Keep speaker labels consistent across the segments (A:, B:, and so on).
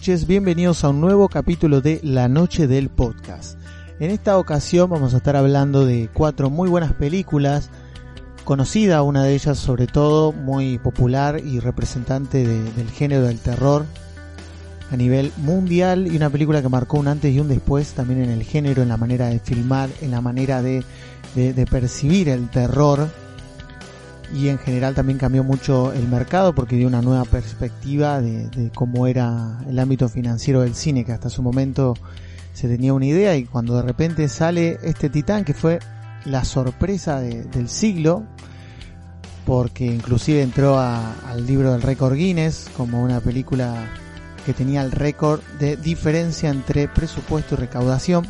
A: Noches, bienvenidos a un nuevo capítulo de La Noche del Podcast. En esta ocasión vamos a estar hablando de cuatro muy buenas películas, conocida una de ellas sobre todo, muy popular y representante de- del género del terror a nivel mundial y una película que marcó un antes y un después también en el género, en la manera de filmar, en la manera de percibir el terror y en general también cambió mucho el mercado porque dio una nueva perspectiva de, cómo era el ámbito financiero del cine, que hasta su momento se tenía una idea y cuando de repente sale este titán que fue la sorpresa de- del siglo, porque inclusive entró al libro del récord Guinness como una película que tenía el récord de diferencia entre presupuesto y recaudación.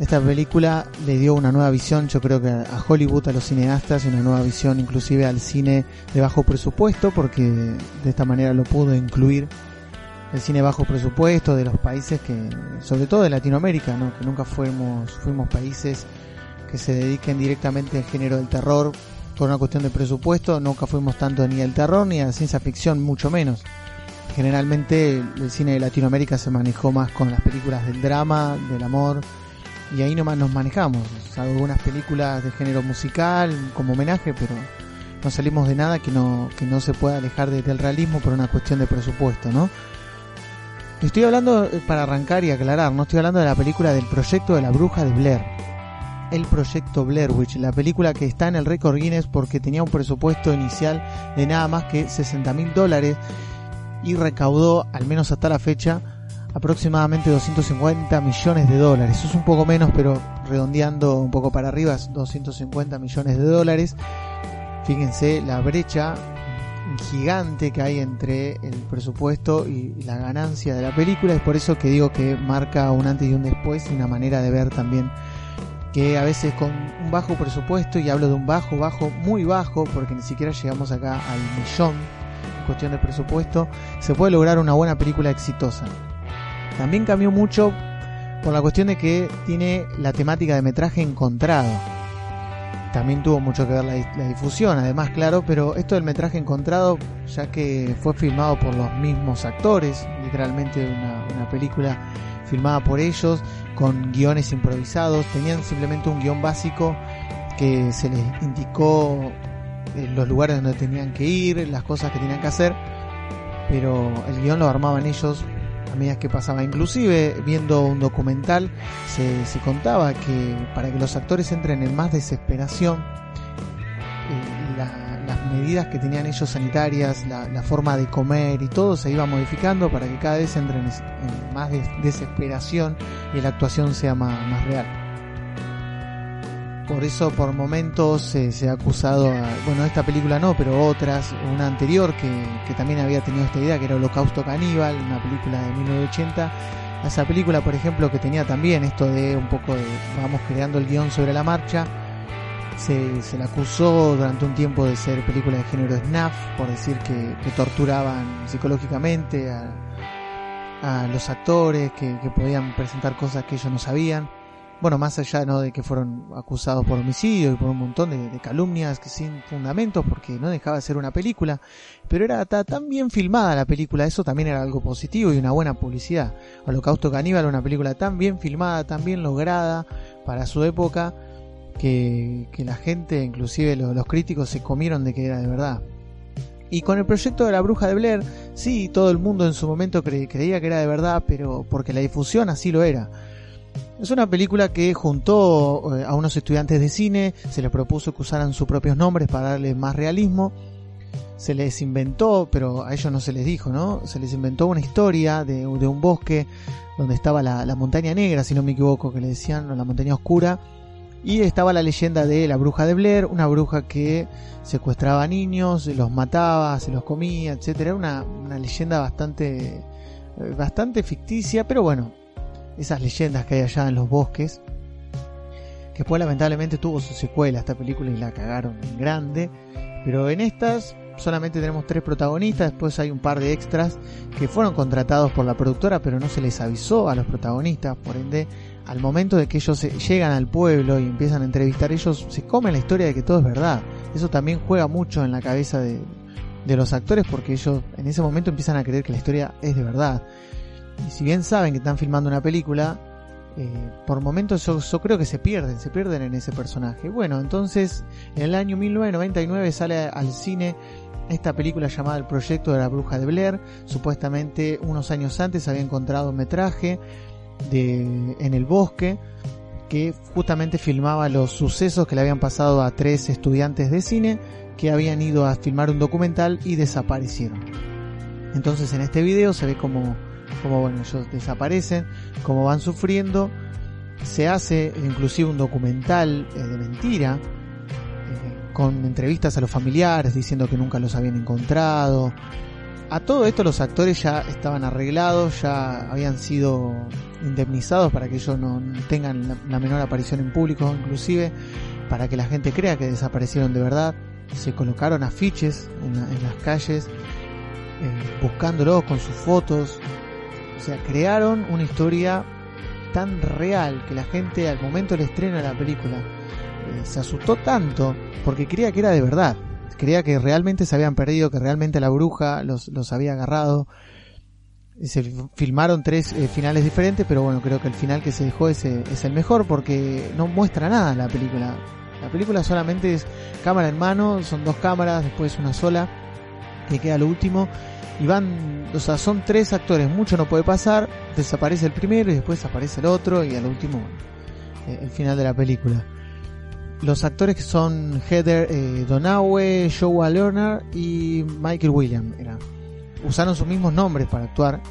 A: Esta película le dio una nueva visión, yo creo que a Hollywood, a los cineastas, una nueva visión inclusive al cine de bajo presupuesto, porque de esta manera lo pudo incluir el cine bajo presupuesto de los países que, sobre todo de Latinoamérica, ¿no? que nunca fuimos, fuimos países que se dediquen directamente al género del terror por una cuestión de presupuesto, nunca fuimos tanto ni al terror ni a la ciencia ficción, mucho menos. Generalmente el cine de Latinoamérica se manejó más con las películas del drama, del amor, y ahí nomás nos manejamos. Salvo algunas películas de género musical como homenaje, pero no salimos de nada que no, que no se pueda alejar de- del realismo por una cuestión de presupuesto, ¿no? Estoy hablando, eh, para arrancar y aclarar, no estoy hablando de la película del proyecto de la bruja de Blair. El proyecto Blair Witch, la película que está en el récord Guinness porque tenía un presupuesto inicial de nada más que 60 mil dólares y recaudó, al menos hasta la fecha, aproximadamente 250 millones de dólares. Eso es un poco menos, pero redondeando un poco para arriba, es 250 millones de dólares. Fíjense la brecha gigante que hay entre el presupuesto y la ganancia de la película. Es por eso que digo que marca un antes y un después y una manera de ver también que a veces con un bajo presupuesto, y hablo de un bajo, bajo, muy bajo, porque ni siquiera llegamos acá al millón en cuestión de presupuesto, se puede lograr una buena película exitosa. También cambió mucho por la cuestión de que tiene la temática de metraje encontrado. También tuvo mucho que ver la, difusión, además, claro, pero esto del metraje encontrado, ya que fue filmado por los mismos actores, literalmente una, una película filmada por ellos, con guiones improvisados, tenían simplemente un guion básico que se les indicó eh, los lugares donde tenían que ir, las cosas que tenían que hacer, pero el guion lo armaban ellos a medida que pasaba. Inclusive viendo un documental se, se contaba que para que los actores entren en más desesperación, eh, la- las medidas que tenían ellos sanitarias, la, forma de comer y todo se iba modificando para que cada vez entren en, más des- desesperación y la actuación sea más, más real. Por eso por momentos se, ha acusado a, bueno, esta película no, pero otras, una anterior que, que también había tenido esta idea, que era Holocausto Caníbal, una película de 1980. A esa película, por ejemplo, que tenía también esto de un poco de vamos creando el guion sobre la marcha, se, se la acusó durante un tiempo de ser película de género snuff, por decir que, torturaban psicológicamente a, a los actores, que podían presentar cosas que ellos no sabían. Bueno, más allá ¿no? de que fueron acusados por homicidio y por un montón de, calumnias que sin fundamentos, porque no dejaba de ser una película, pero era tan bien filmada la película, eso también era algo positivo y una buena publicidad. Holocausto Caníbal, una película tan bien filmada, tan bien lograda para su época, que, la gente, inclusive los, críticos, se comieron de que era de verdad. Y con el proyecto de la bruja de Blair, sí, todo el mundo en su momento creía que era de verdad, pero porque la difusión así lo era es una película que juntó eh, a unos estudiantes de cine, se les propuso que usaran sus propios nombres para darle más realismo. Se les inventó, pero a ellos no se les dijo, ¿no? Se les inventó una historia de, un bosque donde estaba la, montaña negra, si no me equivoco, que le decían, la montaña oscura. Y estaba la leyenda de la bruja de Blair, una bruja que secuestraba niños, los mataba, se los comía, etc. Era una, una leyenda bastante, eh, bastante ficticia, pero bueno, esas leyendas que hay allá en los bosques. Que después lamentablemente tuvo su secuela esta película y la cagaron en grande. Pero en estas solamente tenemos tres protagonistas, después hay un par de extras que fueron contratados por la productora pero no se les avisó a los protagonistas, por ende al momento de que ellos llegan al pueblo y empiezan a entrevistar ellos se comen la historia de que todo es verdad. Eso también juega mucho en la cabeza de, de los actores porque ellos en ese momento empiezan a creer que la historia es de verdad. Y si bien saben que están filmando una película, eh, por momentos yo, creo que se pierden, se pierden en ese personaje. Bueno, entonces en el año 1999 sale al cine esta película llamada El Proyecto de la Bruja de Blair. Supuestamente unos años antes había encontrado un metraje de, en el bosque que justamente filmaba los sucesos que le habían pasado a tres estudiantes de cine que habían ido a filmar un documental y desaparecieron. Entonces en este video se ve como como bueno, ellos desaparecen, como van sufriendo. Se hace inclusive un documental eh, de mentira, eh, con entrevistas a los familiares diciendo que nunca los habían encontrado. A todo esto los actores ya estaban arreglados, ya habían sido indemnizados para que ellos no tengan la, menor aparición en público, inclusive para que la gente crea que desaparecieron de verdad. Se colocaron afiches en, las calles eh, buscándolos con sus fotos, o sea, crearon una historia tan real que la gente al momento del estreno de la película eh, se asustó tanto porque creía que era de verdad. Creía que realmente se habían perdido, que realmente la bruja los, los había agarrado. Se filmaron tres eh, finales diferentes, pero bueno, creo que el final que se dejó es, es el mejor porque no muestra nada la película. La película solamente es cámara en mano, son dos cámaras, después una sola, que queda lo último y van, o sea, son tres actores, mucho no puede pasar, desaparece el primero y después aparece el otro y al último eh, el final de la película. Los actores que son Heather eh, Donaue, Lerner y Michael Williams usaron sus mismos nombres para actuar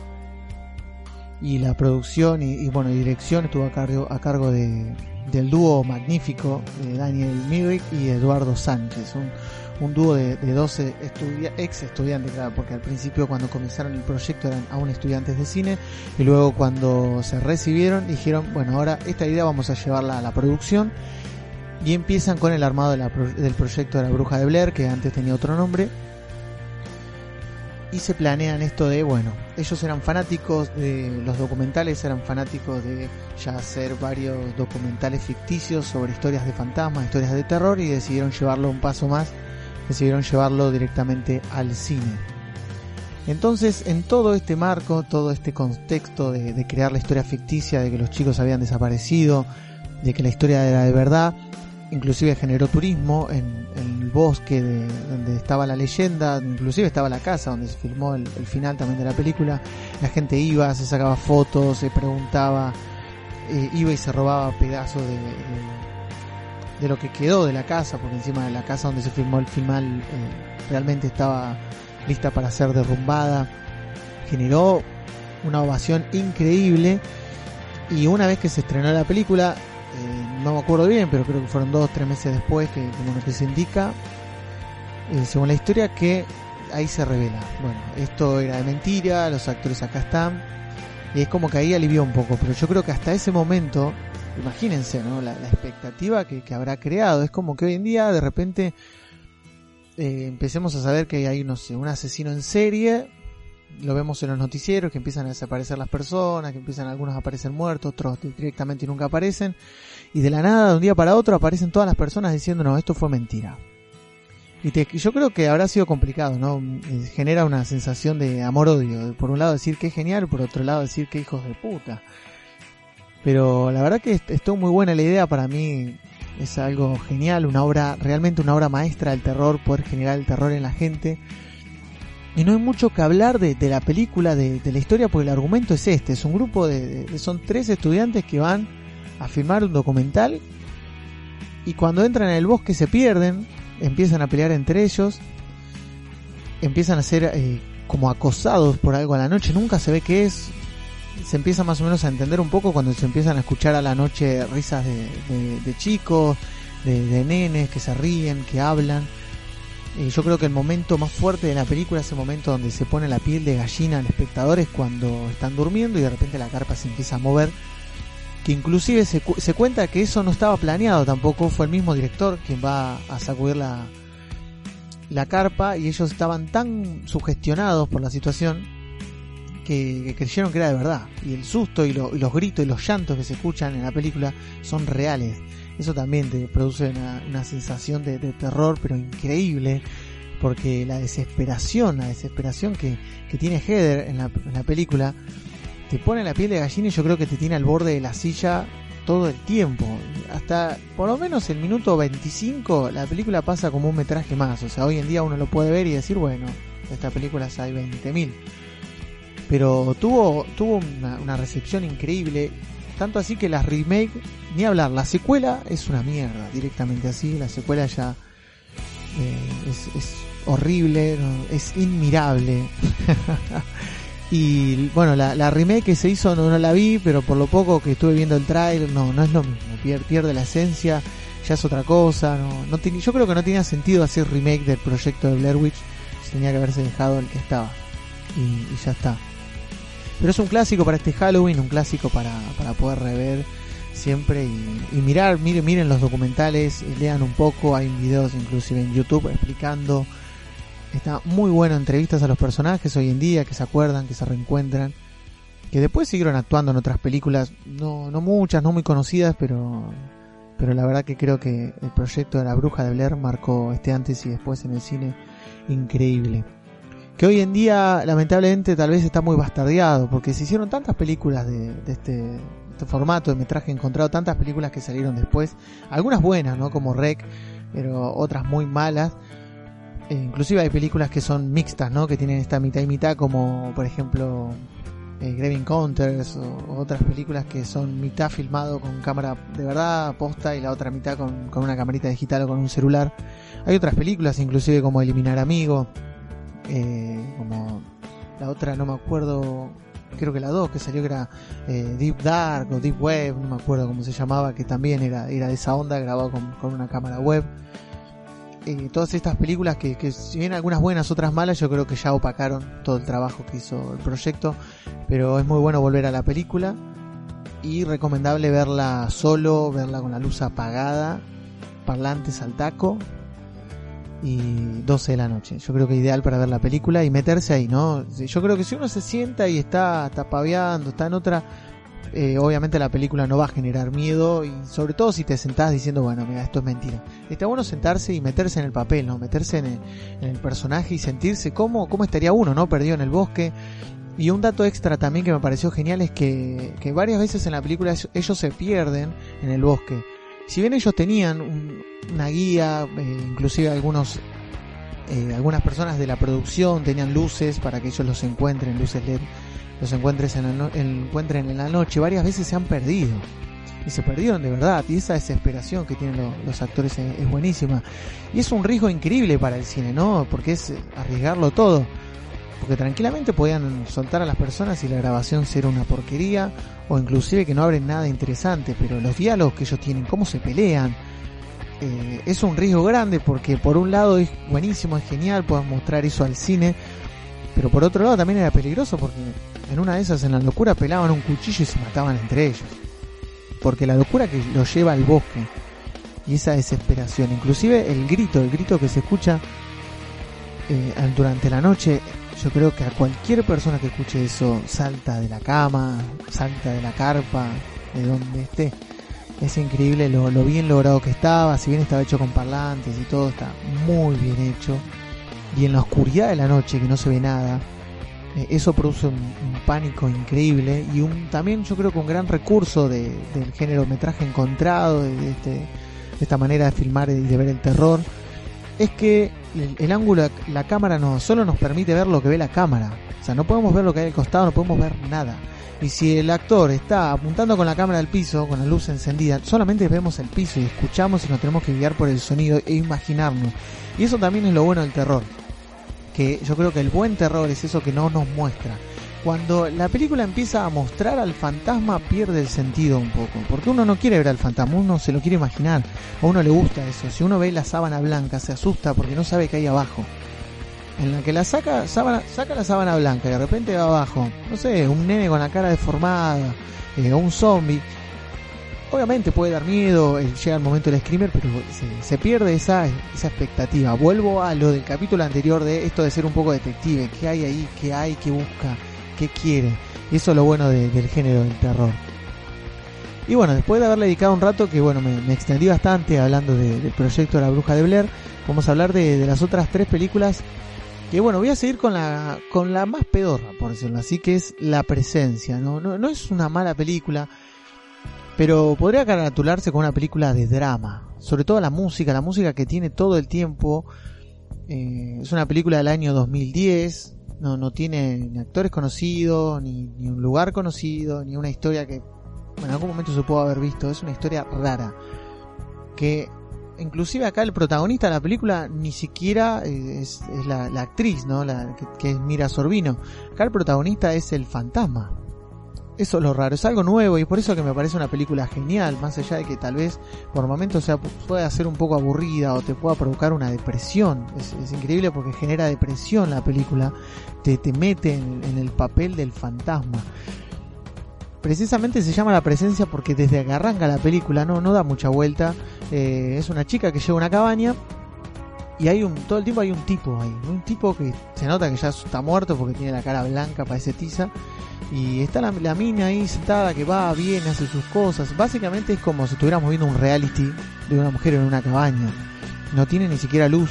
A: y la producción y, bueno dirección estuvo a cargo, a cargo de, del dúo magnífico de Daniel Myrick y Eduardo Sánchez, un, un dúo de, de 12 ex estudiantes, claro, porque al principio cuando comenzaron el proyecto eran aún estudiantes de cine y luego cuando se recibieron dijeron, bueno, ahora esta idea vamos a llevarla a la producción y empiezan con el armado del proyecto de la bruja de Blair, que antes tenía otro nombre. Y se planean esto de, bueno, ellos eran fanáticos de los documentales, eran fanáticos de ya hacer varios documentales ficticios sobre historias de fantasmas, historias de terror y decidieron llevarlo un paso más decidieron llevarlo directamente al cine. Entonces, en todo este marco, todo este contexto de, crear la historia ficticia, de que los chicos habían desaparecido, de que la historia era de verdad, inclusive generó turismo en, el bosque de, donde estaba la leyenda, inclusive estaba la casa donde se filmó el, final también de la película, la gente iba, se sacaba fotos, se preguntaba, eh, iba y se robaba pedazos de de lo que quedó de la casa, porque encima de la casa donde se filmó el final eh, realmente estaba lista para ser derrumbada. Generó una ovación increíble y una vez que se estrenó la película, eh, no me acuerdo bien, pero creo que fueron dos o tres meses después, que como lo que se indica, eh, según la historia, que ahí se revela. Bueno, esto era de mentira, los actores acá están, y es como que ahí alivió un poco, pero yo creo que hasta ese momento imagínense, ¿no? La, expectativa que, habrá creado. Es como que hoy en día de repente eh, empecemos a saber que hay, no sé, un asesino en serie lo vemos en los noticieros, que empiezan a desaparecer las personas, que empiezan algunos a aparecer muertos, otros directamente nunca aparecen, y de la nada, de un día para otro, aparecen todas las personas diciendo, no, esto fue mentira. Y te, yo creo que habrá sido complicado, ¿no? Eh, genera una sensación de amor-odio. Por un lado decir que es genial, por otro lado decir que hijos de puta. Pero la verdad que estuvo muy buena la idea para mí. Es algo genial, una obra, realmente una obra maestra del terror, poder generar el terror en la gente. Y no hay mucho que hablar de, la película, de, la historia, porque el argumento es este. Es un grupo de, son tres estudiantes que van a filmar un documental y cuando entran en el bosque se pierden, empiezan a pelear entre ellos, empiezan a ser eh, como acosados por algo a la noche, nunca se ve qué es, se empieza más o menos a entender un poco cuando se empiezan a escuchar a la noche risas de, chicos, de, nenes que se ríen, que hablan. Y yo creo que el momento más fuerte de la película es el momento donde se pone la piel de gallina al espectador, es cuando están durmiendo y de repente la carpa se empieza a mover. Que inclusive se, se cuenta que eso no estaba planeado tampoco, fue el mismo director quien va a sacudir la, la carpa y ellos estaban tan sugestionados por la situación que, creyeron que era de verdad. Y el susto y, los gritos y los llantos que se escuchan en la película son reales. Eso también te produce una, sensación de, terror, pero increíble. Porque la desesperación, la desesperación que, tiene Heather en la, en la película, te pone la piel de gallina y yo creo que te tiene al borde de la silla todo el tiempo. Hasta por lo menos el minuto 25 la película pasa como un metraje más. O sea, hoy en día uno lo puede ver y decir, bueno, esta película hay 20.000 pero tuvo, tuvo una, recepción increíble. Tanto así que la remake, ni hablar, la secuela es una mierda, directamente así. La secuela ya eh, es, horrible, es inmirable. y bueno, la, remake que se hizo no, la vi, pero por lo poco que estuve viendo el trailer, no, no es lo mismo. Pierde, la esencia, ya es otra cosa. No, no yo creo que no tenía sentido hacer remake del proyecto de Blair Witch. Tenía que haberse dejado el que estaba. y ya está. Pero es un clásico para este Halloween, un clásico para, para poder rever siempre y, mirar, miren, miren los documentales, lean un poco, hay videos inclusive en YouTube explicando. Está muy bueno entrevistas a los personajes hoy en día, que se acuerdan, que se reencuentran, que después siguieron actuando en otras películas, no, no muchas, no muy conocidas, pero, pero la verdad que creo que el proyecto de la bruja de Blair marcó este antes y después en el cine increíble que hoy en día lamentablemente tal vez está muy bastardeado, porque se hicieron tantas películas de, este, este, formato de metraje encontrado, tantas películas que salieron después, algunas buenas, ¿no? Como Rec, pero otras muy malas. E inclusive hay películas que son mixtas, ¿no? Que tienen esta mitad y mitad, como por ejemplo eh, Grave Encounters o, otras películas que son mitad filmado con cámara de verdad, posta, y la otra mitad con, con una camarita digital o con un celular. Hay otras películas, inclusive como Eliminar Amigo, eh, como la otra no me acuerdo, creo que la 2 que salió que era eh, Deep Dark o Deep Web, no me acuerdo cómo se llamaba, que también era, era de esa onda, grabado con, una cámara web. Eh, todas estas películas que, que, si bien algunas buenas, otras malas, yo creo que ya opacaron todo el trabajo que hizo el proyecto, pero es muy bueno volver a la película y recomendable verla solo, verla con la luz apagada, parlantes al taco y 12 de la noche. Yo creo que ideal para ver la película y meterse ahí, ¿no? Yo creo que si uno se sienta y está, paviando, está en otra, eh, obviamente la película no va a generar miedo y sobre todo si te sentás diciendo, bueno, mira, esto es mentira. Está bueno sentarse y meterse en el papel, ¿no? Meterse en el, personaje y sentirse cómo, cómo estaría uno, ¿no? Perdido en el bosque. Y un dato extra también que me pareció genial es que, que varias veces en la película ellos se pierden en el bosque si bien ellos tenían una guía, eh, inclusive algunos eh, algunas personas de la producción tenían luces para que ellos los encuentren, luces LED, los encuentres en la encuentren en la noche, varias veces se han perdido. Y se perdieron de verdad. Y esa desesperación que tienen los actores es, buenísima. Y es un riesgo increíble para el cine, ¿no? Porque es arriesgarlo todo. Porque tranquilamente podían soltar a las personas y la grabación ser una porquería o inclusive que no abren nada interesante, pero los diálogos que ellos tienen, cómo se pelean, eh, es un riesgo grande porque por un lado es buenísimo, es genial, pueden mostrar eso al cine, pero por otro lado también era peligroso porque en una de esas en la locura pelaban un cuchillo y se mataban entre ellos. Porque la locura que los lleva al bosque y esa desesperación, inclusive el grito, el grito que se escucha eh, durante la noche, yo creo que a cualquier persona que escuche eso salta de la cama, salta de la carpa, de donde esté. Es increíble lo, lo bien logrado que estaba, si bien estaba hecho con parlantes y todo, está muy bien hecho. Y en la oscuridad de la noche, que no se ve nada, eh, eso produce un, pánico increíble y un también yo creo que un gran recurso de, del género metraje encontrado, de este, de esta manera de filmar y de ver el terror, es que el, ángulo, la cámara no solo nos permite ver lo que ve la cámara. O sea, no podemos ver lo que hay al costado, no podemos ver nada. Y si el actor está apuntando con la cámara al piso, con la luz encendida, solamente vemos el piso y escuchamos y nos tenemos que guiar por el sonido e imaginarnos. Y eso también es lo bueno del terror. Que yo creo que el buen terror es eso que no nos muestra. Cuando la película empieza a mostrar al fantasma pierde el sentido un poco. Porque uno no quiere ver al fantasma, uno se lo quiere imaginar. A uno le gusta eso. Si uno ve la sábana blanca se asusta porque no sabe qué hay abajo en la que la saca, sábana, saca la sábana blanca y de repente va abajo, no sé, un nene con la cara deformada, eh, o un zombie. Obviamente puede dar miedo, eh, llega el momento del screamer, pero se, se, pierde esa, esa expectativa. Vuelvo a lo del capítulo anterior de esto de ser un poco detective, qué hay ahí, qué hay, qué busca, qué quiere. Y eso es lo bueno de, del género del terror. Y bueno, después de haberle dedicado un rato, que bueno, me, extendí bastante hablando de, del proyecto de la bruja de Blair, vamos a hablar de, de las otras tres películas que bueno, voy a seguir con la, con la más pedorra, por decirlo así, que es La Presencia, ¿no? No, no es una mala película, pero podría caratularse con una película de drama. Sobre todo la música, la música que tiene todo el tiempo. Eh, es una película del año 2010, no, no tiene ni actores conocidos, ni, ni un lugar conocido, ni una historia que bueno, en algún momento se pudo haber visto. Es una historia rara. Que inclusive acá el protagonista de la película ni siquiera es, es la, la, actriz, ¿no? La, que, que, es Mira Sorbino. Acá el protagonista es el fantasma. Eso es lo raro, es algo nuevo y por eso que me parece una película genial, más allá de que tal vez por momentos sea, pueda ser un poco aburrida o te pueda provocar una depresión. Es, increíble porque genera depresión la película, te, te mete en, en el papel del fantasma precisamente se llama la presencia porque desde que arranca la película no, no da mucha vuelta. Eh, es una chica que llega a una cabaña y hay un todo el tiempo hay un tipo ahí, un tipo que se nota que ya está muerto porque tiene la cara blanca, parece tiza. Y está la, mina ahí sentada que va, viene, hace sus cosas. Básicamente es como si estuviéramos viendo un reality de una mujer en una cabaña. No tiene ni siquiera luz.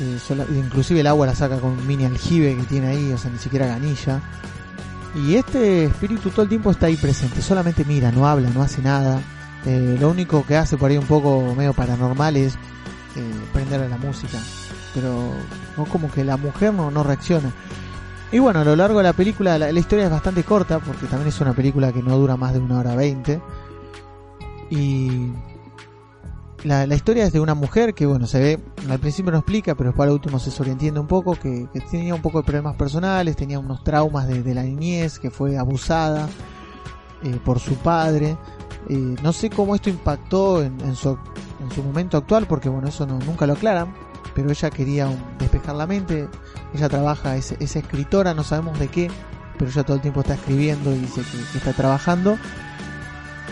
A: Eh, inclusive el agua la saca con un mini aljibe que tiene ahí, o sea, ni siquiera ganilla. Y este espíritu todo el tiempo está ahí presente, solamente mira, no habla, no hace nada. Eh, lo único que hace por ahí un poco medio paranormal es eh, prenderle la música. Pero no como que la mujer no, no reacciona. Y bueno, a lo largo de la película la, la, historia es bastante corta porque también es una película que no dura más de una hora veinte. Y la, la, historia es de una mujer que, bueno, se ve, al principio no explica, pero para último se sobreentiende un poco, que, que, tenía un poco de problemas personales, tenía unos traumas de, de la niñez, que fue abusada eh, por su padre. Eh, no sé cómo esto impactó en, en, su, en, su, momento actual, porque, bueno, eso no, nunca lo aclaran, pero ella quería despejar la mente, ella trabaja, es, es, escritora, no sabemos de qué, pero ella todo el tiempo está escribiendo y dice que, que está trabajando.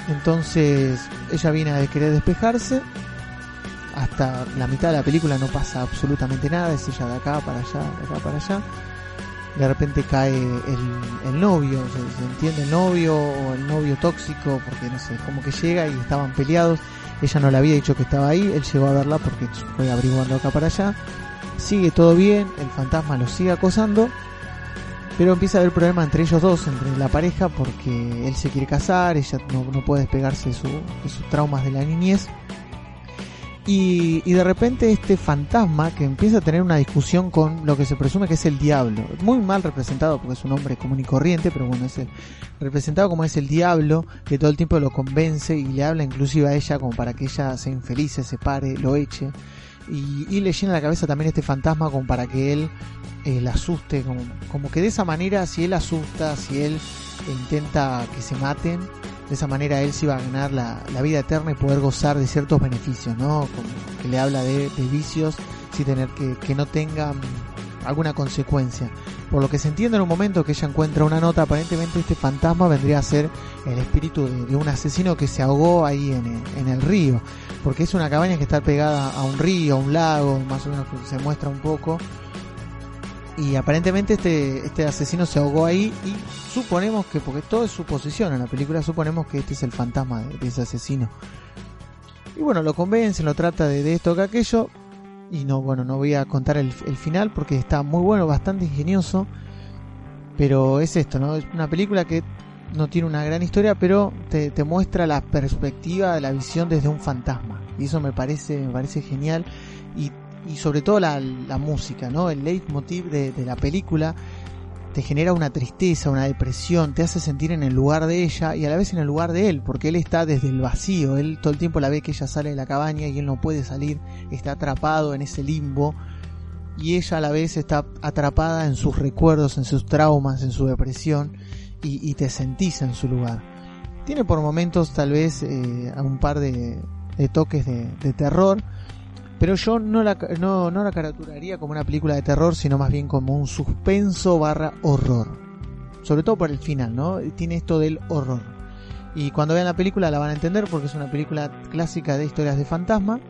A: Entonces ella viene a querer despejarse. Hasta la mitad de la película no pasa absolutamente nada, es ella de acá para allá, de acá para allá. De repente cae el, el novio, se, entiende el novio o el novio tóxico, porque no sé, como que llega y estaban peleados. Ella no le había dicho que estaba ahí, él llegó a verla porque fue averiguando acá para allá. Sigue todo bien, el fantasma lo sigue acosando pero empieza a haber problema entre ellos dos, entre la pareja, porque él se quiere casar, ella no, no puede despegarse de, su, de, sus traumas de la niñez. Y, y, de repente este fantasma que empieza a tener una discusión con lo que se presume que es el diablo, muy mal representado porque es un hombre común y corriente, pero bueno, es el, representado como es el diablo, que todo el tiempo lo convence y le habla inclusive a ella como para que ella se infelice, se pare, lo eche. Y, y, le llena la cabeza también este fantasma como para que él eh, la asuste, como, como, que de esa manera, si él asusta, si él intenta que se maten, de esa manera él sí va a ganar la, la vida eterna y poder gozar de ciertos beneficios, ¿no? Como que le habla de, de vicios sin tener que, que no tengan alguna consecuencia. Por lo que se entiende en un momento que ella encuentra una nota, aparentemente este fantasma vendría a ser el espíritu de, de un asesino que se ahogó ahí en el, en el, río. Porque es una cabaña que está pegada a un río, a un lago, más o menos se muestra un poco. Y aparentemente este, este asesino se ahogó ahí y suponemos que, porque todo es suposición en la película, suponemos que este es el fantasma de, ese asesino. Y bueno, lo convence, lo trata de, de esto que aquello. Y no, bueno, no voy a contar el, el final porque está muy bueno, bastante ingenioso. Pero es esto, ¿no? Es una película que no tiene una gran historia, pero te, te, muestra la perspectiva de la visión desde un fantasma. Y eso me parece, me parece genial. Y, y sobre todo la, la, música, ¿no? El leitmotiv de, de, la película te genera una tristeza, una depresión, te hace sentir en el lugar de ella y a la vez en el lugar de él, porque él está desde el vacío, él todo el tiempo la ve que ella sale de la cabaña y él no puede salir, está atrapado en ese limbo y ella a la vez está atrapada en sus recuerdos, en sus traumas, en su depresión y, y te sentís en su lugar. Tiene por momentos tal vez eh, un par de, de toques de, de, terror, pero yo no la, no, no la caraturaría como una película de terror, sino más bien como un suspenso barra horror. Sobre todo por el final, ¿no? Tiene esto del horror. Y cuando vean la película la van a entender porque es una película clásica de historias de fantasma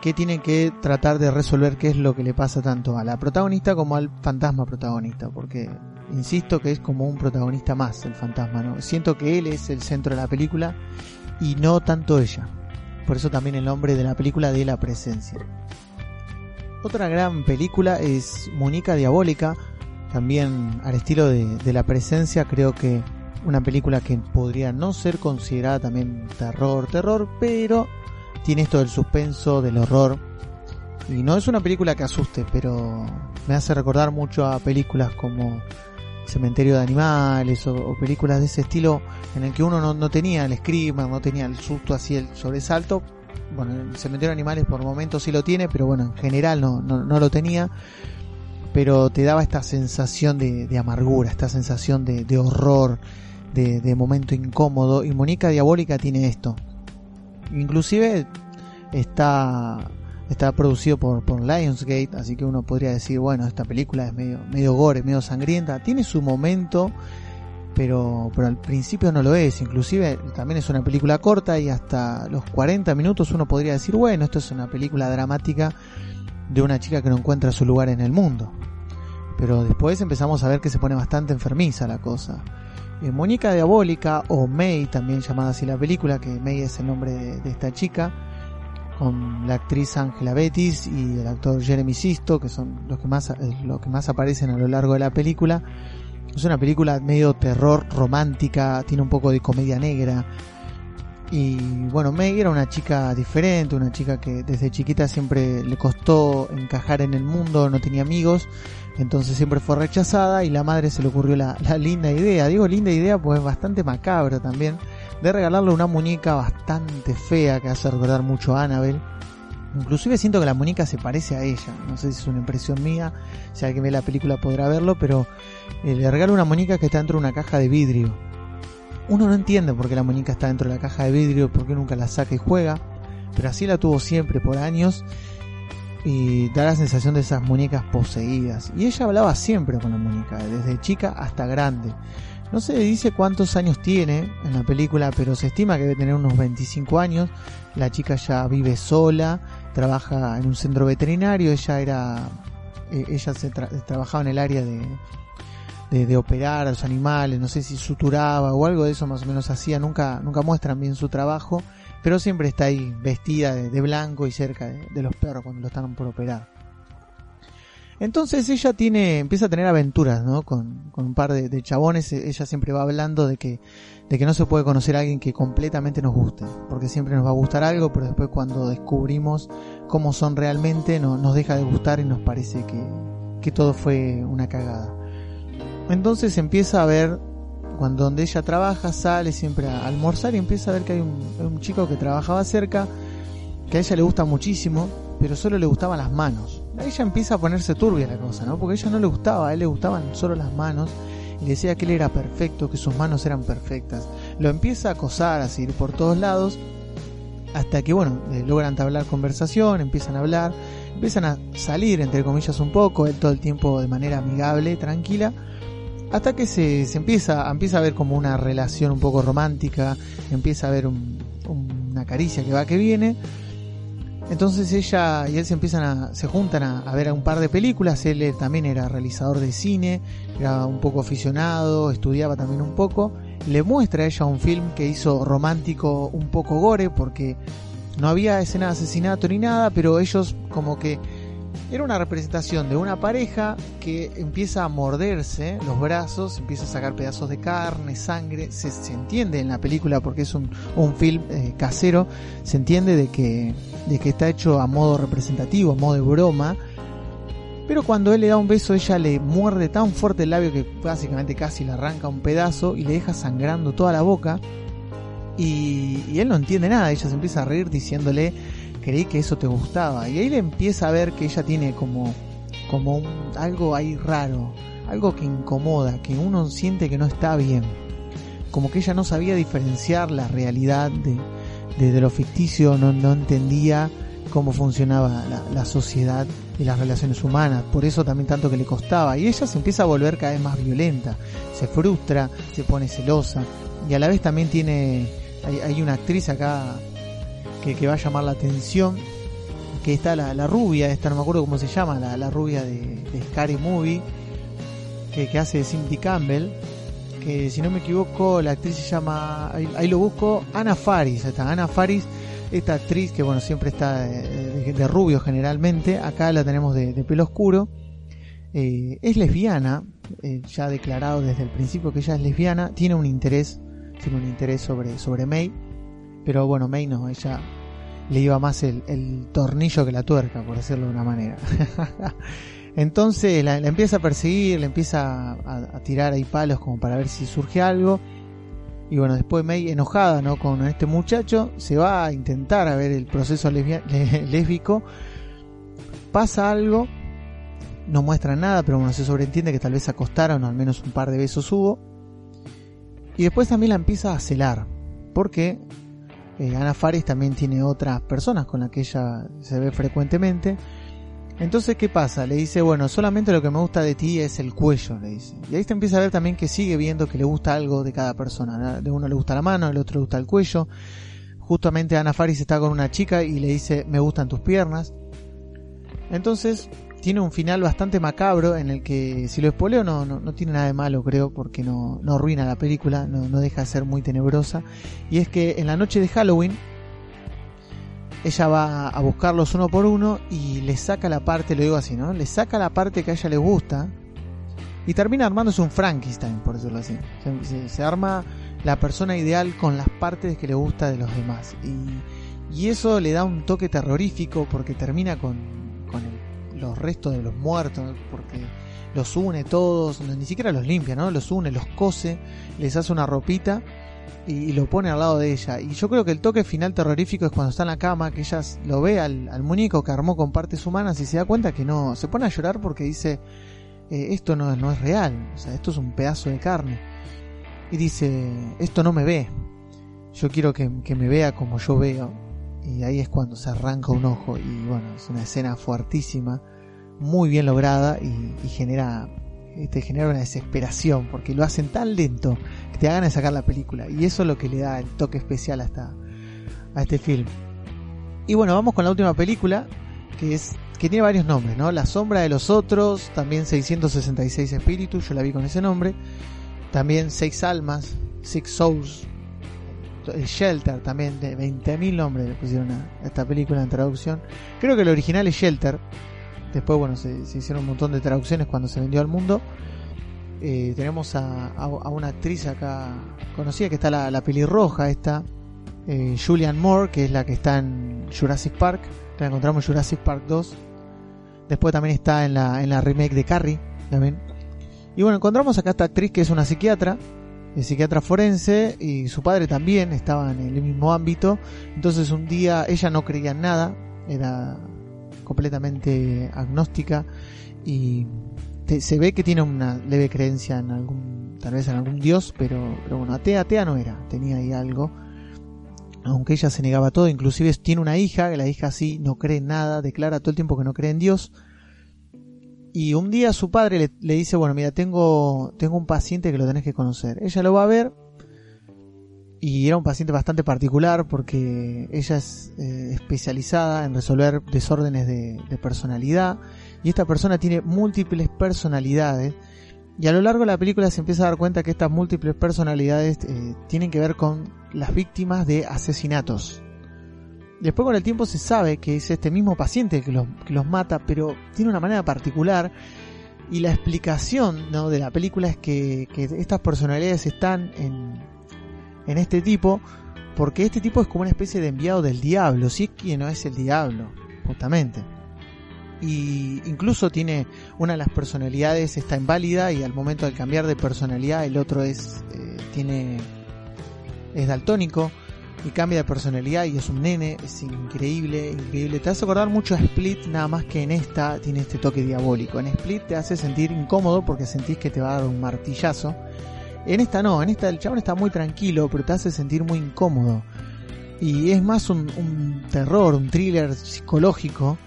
A: que tiene que tratar de resolver qué es lo que le pasa tanto a la protagonista como al fantasma protagonista, porque insisto que es como un protagonista más el fantasma, ¿no? Siento que él es el centro de la película y no tanto ella. Por eso también el nombre de la película de la presencia. Otra gran película es Mónica Diabólica, también al estilo de, de la presencia, creo que una película que podría no ser considerada también terror, terror, pero tiene esto del suspenso, del horror. Y no es una película que asuste, pero me hace recordar mucho a películas como Cementerio de Animales o, películas de ese estilo en el que uno no, tenía el screamer, no tenía el susto así, el sobresalto. Bueno, el Cementerio de Animales por momentos sí lo tiene, pero bueno, en general no, no, no lo tenía. Pero te daba esta sensación de, amargura, esta sensación de, de horror, de, de momento incómodo. Y Mónica Diabólica tiene esto, inclusive está está producido por, Lionsgate, así que uno podría decir, bueno, esta película es medio, medio gore, medio sangrienta, tiene su momento, pero, pero al principio no lo es, inclusive también es una película corta y hasta los 40 minutos uno podría decir, bueno, esto es una película dramática de una chica que no encuentra su lugar en el mundo. Pero después empezamos a ver que se pone bastante enfermiza la cosa. Eh, Diabólica o May, también llamada así la película, que May es el nombre de esta chica, con la actriz Angela Bettis y el actor Jeremy Sisto, que son los que más, los que más aparecen a lo largo de la película. Es una película medio terror romántica, tiene un poco de comedia negra. Y bueno, May era una chica diferente, una chica que desde chiquita siempre le costó encajar en el mundo, no tenía amigos, entonces siempre fue rechazada y la madre se le ocurrió la, la linda idea, digo linda idea pues bastante macabra también, de regalarle una muñeca bastante fea que hace recordar mucho a Annabelle. Inclusive siento que la muñeca se parece a ella, no sé si es una impresión mía, si alguien ve la película podrá verlo, pero eh, le regala una muñeca que está dentro de una caja de vidrio. Uno no entiende por qué la muñeca está dentro de la caja de vidrio, por qué nunca la saca y juega, pero así la tuvo siempre por años y da la sensación de esas muñecas poseídas. Y ella hablaba siempre con la muñeca, desde chica hasta grande. No se dice cuántos años tiene en la película, pero se estima que debe tener unos 25 años. La chica ya vive sola, trabaja en un centro veterinario, ella era ella se tra trabajaba en el área de, de, operar a los animales, no sé si suturaba o algo de eso más o menos hacía, nunca, nunca muestran bien su trabajo, pero siempre está ahí vestida de, de blanco y cerca de, de, los perros cuando lo están por operar. Entonces ella tiene, empieza a tener aventuras, ¿no? Con, con un par de, chabones, ella siempre va hablando de que, de que no se puede conocer a alguien que completamente nos guste, porque siempre nos va a gustar algo, pero después cuando descubrimos cómo son realmente, no, nos deja de gustar y nos parece que, que todo fue una cagada. Entonces empieza a ver, cuando donde ella trabaja, sale siempre a almorzar y empieza a ver que hay un, un chico que trabajaba cerca, que a ella le gusta muchísimo, pero solo le gustaban las manos ella empieza a ponerse turbia la cosa, ¿no? Porque ella no le gustaba, a él le gustaban solo las manos y decía que él era perfecto, que sus manos eran perfectas. Lo empieza a acosar, a seguir por todos lados, hasta que, bueno, eh, logran entablar conversación, empiezan a hablar, empiezan a salir, entre comillas, un poco, él todo el tiempo de manera amigable, tranquila, hasta que se, se empieza, empieza a ver como una relación un poco romántica, empieza a ver un, una caricia que va que viene, Entonces ella y él se empiezan a, se juntan a, a ver un par de películas. Él eh, también era realizador de cine, era un poco aficionado, estudiaba también un poco. Le muestra a ella un film que hizo romántico un poco gore porque no había escena de asesinato ni nada, pero ellos como que era una representación de una pareja que empieza a morderse los brazos, empieza a sacar pedazos de carne, sangre. Se, entiende en la película porque es un, un film eh, casero, se entiende de que, de que está hecho a modo representativo, a modo de broma. Pero cuando él le da un beso, ella le muerde tan fuerte el labio que básicamente casi le arranca un pedazo y le deja sangrando toda la boca. Y, y él no entiende nada, ella se empieza a reír diciéndole creí que eso te gustaba. Y ahí le empieza a ver que ella tiene como, como un, algo ahí raro, algo que incomoda, que uno siente que no está bien. Como que ella no sabía diferenciar la realidad de, lo ficticio, no, no, entendía cómo funcionaba la, la, sociedad y las relaciones humanas. Por eso también tanto que le costaba. Y ella se empieza a volver cada vez más violenta, se frustra, se pone celosa. Y a la vez también tiene, hay, hay una actriz acá que, va a llamar la atención. Que está la, la, rubia, esta no me acuerdo cómo se llama, la, la rubia de, de Scary Movie, que, que, hace Cindy Campbell. Que si no me equivoco, la actriz se llama, ahí, ahí lo busco, Ana Faris. Está Ana Faris, esta actriz que bueno, siempre está de, de, rubio generalmente. Acá la tenemos de, de pelo oscuro. Eh, es lesbiana, eh, ya ha declarado desde el principio que ella es lesbiana. Tiene un interés, tiene un interés sobre, sobre May pero bueno, May no, ella le iba más el, tornillo que la tuerca, por decirlo de una manera. Entonces la, empieza a perseguir, le empieza a, tirar ahí palos como para ver si surge algo. Y bueno, después May, enojada ¿no? con este muchacho, se va a intentar a ver el proceso lésbico. Pasa algo, no muestra nada, pero bueno, se sobreentiende que tal vez acostaron, o al menos un par de besos hubo. Y después también la empieza a celar, porque eh, Ana Faris también tiene otras personas con las que ella se ve frecuentemente. Entonces, ¿qué pasa? Le dice, bueno, solamente lo que me gusta de ti es el cuello, le dice. Y ahí se empieza a ver también que sigue viendo que le gusta algo de cada persona. De uno le gusta la mano, del otro le gusta el cuello. Justamente Ana Faris está con una chica y le dice, me gustan tus piernas. Entonces, tiene un final bastante macabro en el que, si lo espoleo, no, no, no tiene nada de malo, creo, porque no, no arruina la película, no, no deja de ser muy tenebrosa. Y es que en la noche de Halloween, ella va a buscarlos uno por uno y le saca la parte, lo digo así, ¿no? Le saca la parte que a ella le gusta y termina armándose un Frankenstein, por decirlo así. Se, se, arma la persona ideal con las partes que le gusta de los demás. Y, y eso le da un toque terrorífico porque termina con, los restos de los muertos, porque los une todos, ni siquiera los limpia, ¿no? Los une, los cose, les hace una ropita y, lo pone al lado de ella. Y yo creo que el toque final terrorífico es cuando está en la cama, que ella lo ve al, al muñeco que armó con partes humanas y se da cuenta que no, se pone a llorar porque dice, eh, esto no, no es real, o sea, esto es un pedazo de carne. Y dice, esto no me ve, yo quiero que, que me vea como yo veo y ahí es cuando se arranca un ojo y bueno, es una escena fuertísima, muy bien lograda y, genera te genera una desesperación porque lo hacen tan lento que te hagan sacar la película y eso es lo que le da el toque especial a, esta, a este film. Y bueno, vamos con la última película que es que tiene varios nombres, ¿no? La sombra de los otros, también 666 espíritus, yo la vi con ese nombre, también Seis almas, Six Souls, el Shelter también, de 20.000 nombres le pusieron a esta película en traducción. Creo que el original es Shelter. Después, bueno, se, se hicieron un montón de traducciones cuando se vendió al mundo. Eh, tenemos a, a, a, una actriz acá conocida que está la, la pelirroja, esta, eh, Julian Moore, que es la que está en Jurassic Park. La encontramos en Jurassic Park 2. Después también está en la, en la remake de Carrie. También. Y bueno, encontramos acá esta actriz que es una psiquiatra el psiquiatra forense y su padre también estaban en el mismo ámbito. Entonces un día ella no creía en nada, era completamente agnóstica y se ve que tiene una leve creencia en algún, tal vez en algún dios, pero, pero bueno, atea, atea no era, tenía ahí algo. Aunque ella se negaba todo, inclusive tiene una hija, que la hija sí no cree en nada, declara todo el tiempo que no cree en Dios y un día su padre le, dice, bueno, mira, tengo, tengo un paciente que lo tenés que conocer. Ella lo va a ver y era un paciente bastante particular porque ella es eh, especializada en resolver desórdenes de, personalidad y esta persona tiene múltiples personalidades y a lo largo de la película se empieza a dar cuenta que estas múltiples personalidades eh, tienen que ver con las víctimas de asesinatos. Después con el tiempo se sabe que es este mismo paciente que los, mata, pero tiene una manera particular y la explicación ¿no? de la película es que, que estas personalidades están en, en este tipo, porque este tipo es como una especie de enviado del diablo, si es que no es el diablo, justamente. Y incluso tiene una de las personalidades está inválida y al momento de cambiar de personalidad el otro es eh, tiene es daltónico y cambia de personalidad y es un nene, es increíble, increíble. Te hace acordar mucho a Split, nada más que en esta tiene este toque diabólico. En Split te hace sentir incómodo porque sentís que te va a dar un martillazo en esta no, en esta el chabón está muy tranquilo, pero te hace sentir muy incómodo. Y es más un, terror, un thriller psicológico,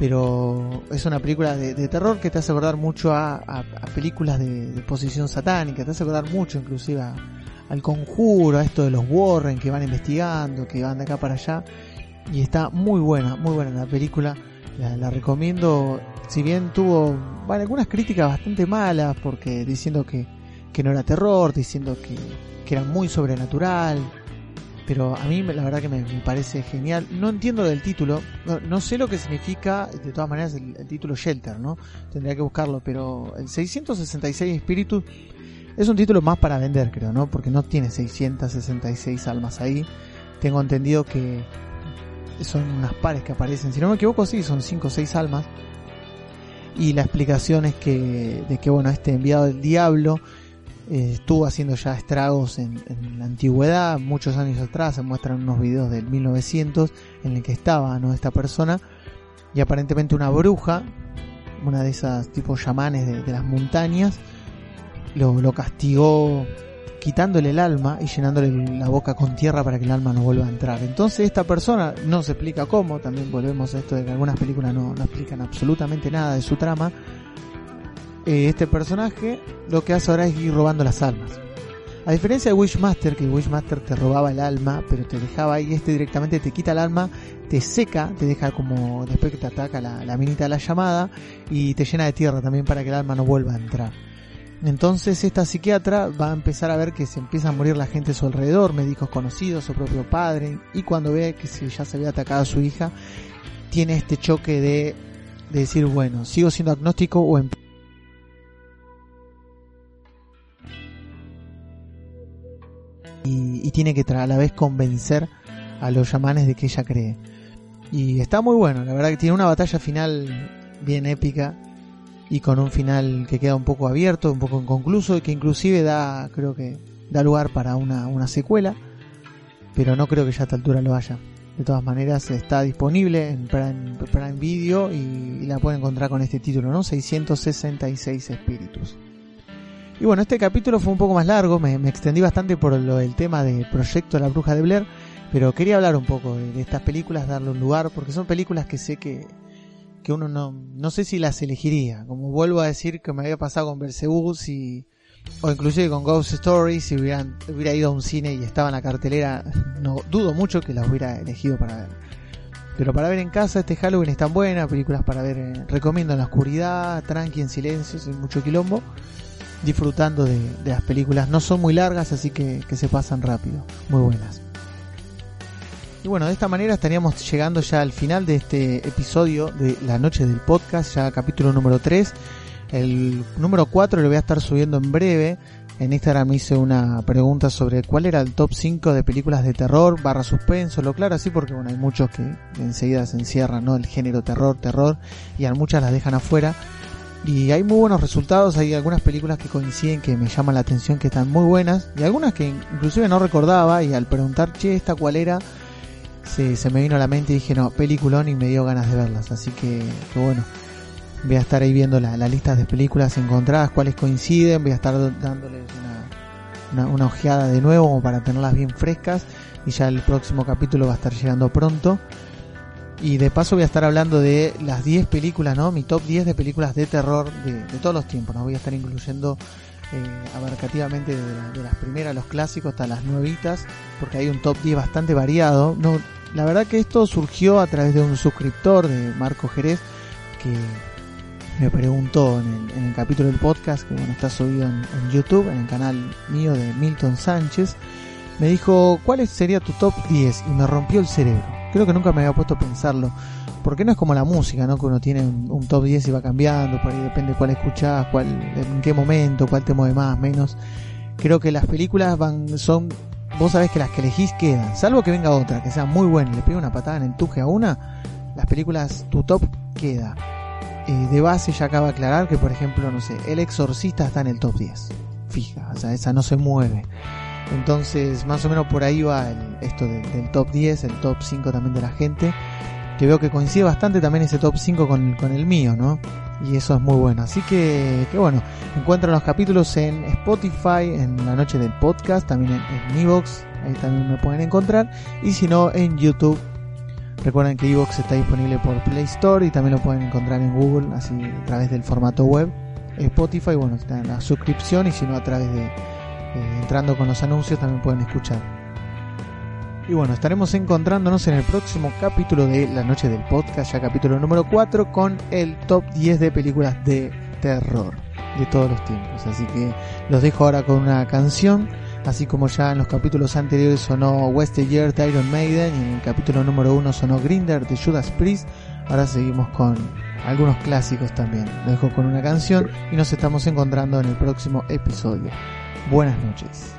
A: pero es una película de, terror que te hace acordar mucho a, películas de, posición satánica, te hace acordar mucho inclusive al conjuro, a esto de los Warren que van investigando, que van de acá para allá. Y está muy buena, muy buena la película. La, recomiendo, si bien tuvo algunas críticas bastante malas, porque diciendo que que no era terror, diciendo que, era muy sobrenatural. Pero a mí la verdad que me, parece genial. No entiendo del título, no, sé lo que significa, de todas maneras, el, título Shelter, ¿no? Tendría que buscarlo, pero el 666 Espíritus es un título más para vender, creo, ¿no? Porque no tiene 666 almas ahí. Tengo entendido que son unas pares que aparecen. Si no me equivoco, sí, son 5 o 6 almas. Y la explicación es que, de que, bueno, este enviado del diablo eh, estuvo haciendo ya estragos en, la antigüedad, muchos años atrás, se muestran unos videos del 1900 en el que estaba ¿no? esta persona y aparentemente una bruja, una de esas tipos chamanes de, las montañas, lo, castigó quitándole el alma y llenándole la boca con tierra para que el alma no vuelva a entrar. Entonces esta persona no se explica cómo, también volvemos a esto de que algunas películas no, explican absolutamente nada de su trama, eh, este personaje lo que hace ahora es ir robando las almas. A diferencia de Wishmaster, que Wishmaster te robaba el alma, pero te dejaba ahí, este directamente te quita el alma, te seca, te deja como después que te ataca la minita de la llamada y te llena de tierra también para que el alma no vuelva a entrar. Entonces esta psiquiatra va a empezar a ver que se empieza a morir la gente a su alrededor, médicos conocidos, su propio padre, y cuando ve que ya se había atacado a su hija, tiene este choque de, de decir, bueno, sigo siendo agnóstico o en y, tiene que a la vez convencer a los chamanes de que ella cree. Y está muy bueno, la verdad que tiene una batalla final bien épica y con un final que queda un poco abierto, un poco inconcluso y que inclusive da, creo que da lugar para una, una secuela, pero no creo que ya a esta altura lo haya. De todas maneras está disponible en Prime, Video y, y, la pueden encontrar con este título, ¿no? 666 espíritus. Y bueno, este capítulo fue un poco más largo, me, extendí bastante por lo del tema del proyecto La Bruja de Blair, pero quería hablar un poco de, estas películas, darle un lugar, porque son películas que sé que, que uno no, no sé si las elegiría. Como vuelvo a decir que me había pasado con Belzebú y o inclusive con Ghost Stories, si hubieran, hubiera ido a un cine y estaba en la cartelera, no dudo mucho que las hubiera elegido para ver. Pero para ver en casa este Halloween están buenas, películas para ver, eh, recomiendo en la oscuridad, tranqui, en silencio, sin mucho quilombo disfrutando de, las películas. No son muy largas, así que, se pasan rápido. Muy buenas. Y bueno, de esta manera estaríamos llegando ya al final de este episodio de La Noche del Podcast, ya capítulo número 3. El número 4 lo voy a estar subiendo en breve. En Instagram hice una pregunta sobre cuál era el top 5 de películas de terror barra suspenso, lo claro así porque bueno, hay muchos que enseguida se encierran, ¿no? El género terror, terror, y a muchas las dejan afuera y hay muy buenos resultados, hay algunas películas que coinciden que me llaman la atención que están muy buenas y algunas que inclusive no recordaba y al preguntar, che, esta cuál era, se, se me vino a la mente y dije, no, peliculón y me dio ganas de verlas, así que, bueno, voy a estar ahí viendo la, la lista de películas encontradas, cuáles coinciden, voy a estar dándoles una, una, una ojeada de nuevo como para tenerlas bien frescas y ya el próximo capítulo va a estar llegando pronto. Y de paso voy a estar hablando de las 10 películas, ¿no? Mi top 10 de películas de terror de, todos los tiempos, ¿no? Voy a estar incluyendo eh, abarcativamente de, de las primeras, los clásicos, hasta las nuevitas, porque hay un top 10 bastante variado. No, la verdad que esto surgió a través de un suscriptor de Marco Jerez que me preguntó en el, capítulo del podcast, que bueno, está subido en, en YouTube, en el canal mío de Milton Sánchez, me dijo, ¿cuál sería tu top 10? Y me rompió el cerebro. Creo que nunca me había puesto a pensarlo. Porque no es como la música, ¿no? Que uno tiene un, un top 10 y va cambiando, por ahí depende cuál escuchás, cuál, en qué momento, cuál te mueve más, menos. Creo que las películas van, son, vos sabés que las que elegís quedan, salvo que venga otra, que sea muy buena le pegue una patada en el tuje a una, las películas, tu top queda. Eh, de base ya acaba de aclarar que, por ejemplo, no sé, El Exorcista está en el top 10. Fija, o sea, esa no se mueve. Entonces, más o menos por ahí va el- esto de- del top 10, el top 5 también de la gente. Que veo que coincide bastante también ese top 5 con, con el mío, ¿no? Y eso es muy bueno. Así que, bueno, encuentran los capítulos en Spotify, en la noche del podcast, también en, en Evox, ahí también me pueden encontrar. Y si no, en YouTube. Recuerden que Evox está disponible por Play Store y también lo pueden encontrar en Google, así a través del formato web. Spotify, bueno, está en la suscripción y si no a través de eh, entrando con los anuncios también pueden escuchar. Y bueno, estaremos encontrándonos en el próximo capítulo de La Noche del Podcast, ya capítulo número 4, con el top 10 de películas de terror de todos los tiempos. Así que los dejo ahora con una canción, así como ya en los capítulos anteriores sonó West Year de Iron Maiden y en el capítulo número 1 sonó Grinder de Judas Priest. Ahora seguimos con algunos clásicos también. Los dejo con una canción y nos estamos encontrando en el próximo episodio. Buenas noches.